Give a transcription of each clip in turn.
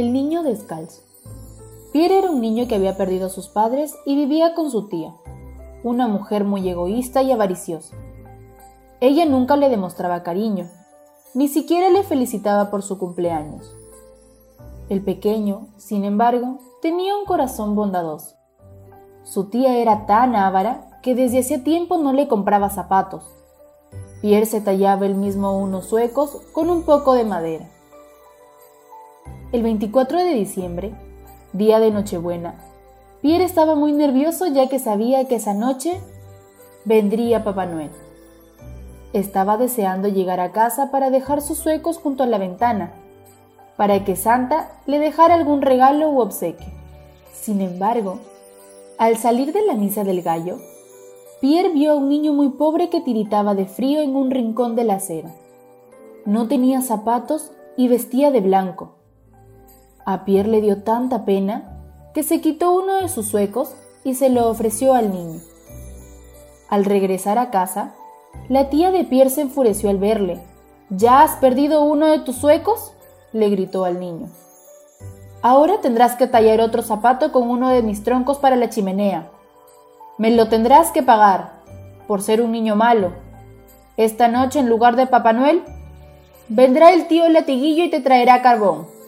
El niño descalzo. Pierre era un niño que había perdido a sus padres y vivía con su tía, una mujer muy egoísta y avariciosa. Ella nunca le demostraba cariño, ni siquiera le felicitaba por su cumpleaños. El pequeño, sin embargo, tenía un corazón bondadoso. Su tía era tan ávara que desde hacía tiempo no le compraba zapatos. Pierre se tallaba él mismo unos suecos con un poco de madera. El 24 de diciembre, día de Nochebuena, Pierre estaba muy nervioso ya que sabía que esa noche vendría Papá Noel. Estaba deseando llegar a casa para dejar sus suecos junto a la ventana, para que Santa le dejara algún regalo u obsequio. Sin embargo, al salir de la misa del gallo, Pierre vio a un niño muy pobre que tiritaba de frío en un rincón de la acera. No tenía zapatos y vestía de blanco. A Pierre le dio tanta pena que se quitó uno de sus suecos y se lo ofreció al niño. Al regresar a casa, la tía de Pierre se enfureció al verle. ¿Ya has perdido uno de tus suecos? le gritó al niño. Ahora tendrás que tallar otro zapato con uno de mis troncos para la chimenea. Me lo tendrás que pagar, por ser un niño malo. Esta noche, en lugar de Papá Noel, vendrá el tío latiguillo y te traerá carbón.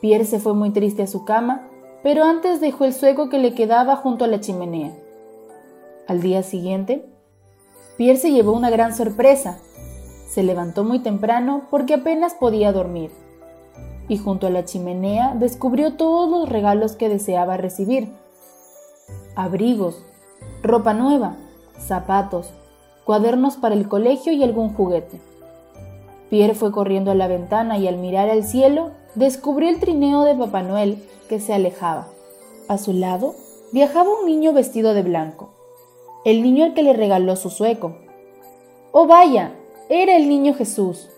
Pierre se fue muy triste a su cama, pero antes dejó el sueco que le quedaba junto a la chimenea. Al día siguiente, Pierre se llevó una gran sorpresa. Se levantó muy temprano porque apenas podía dormir, y junto a la chimenea descubrió todos los regalos que deseaba recibir abrigos, ropa nueva, zapatos, cuadernos para el colegio y algún juguete. Pierre fue corriendo a la ventana y al mirar al cielo descubrió el trineo de Papá Noel que se alejaba. A su lado viajaba un niño vestido de blanco, el niño al que le regaló su sueco. ¡Oh vaya! Era el niño Jesús.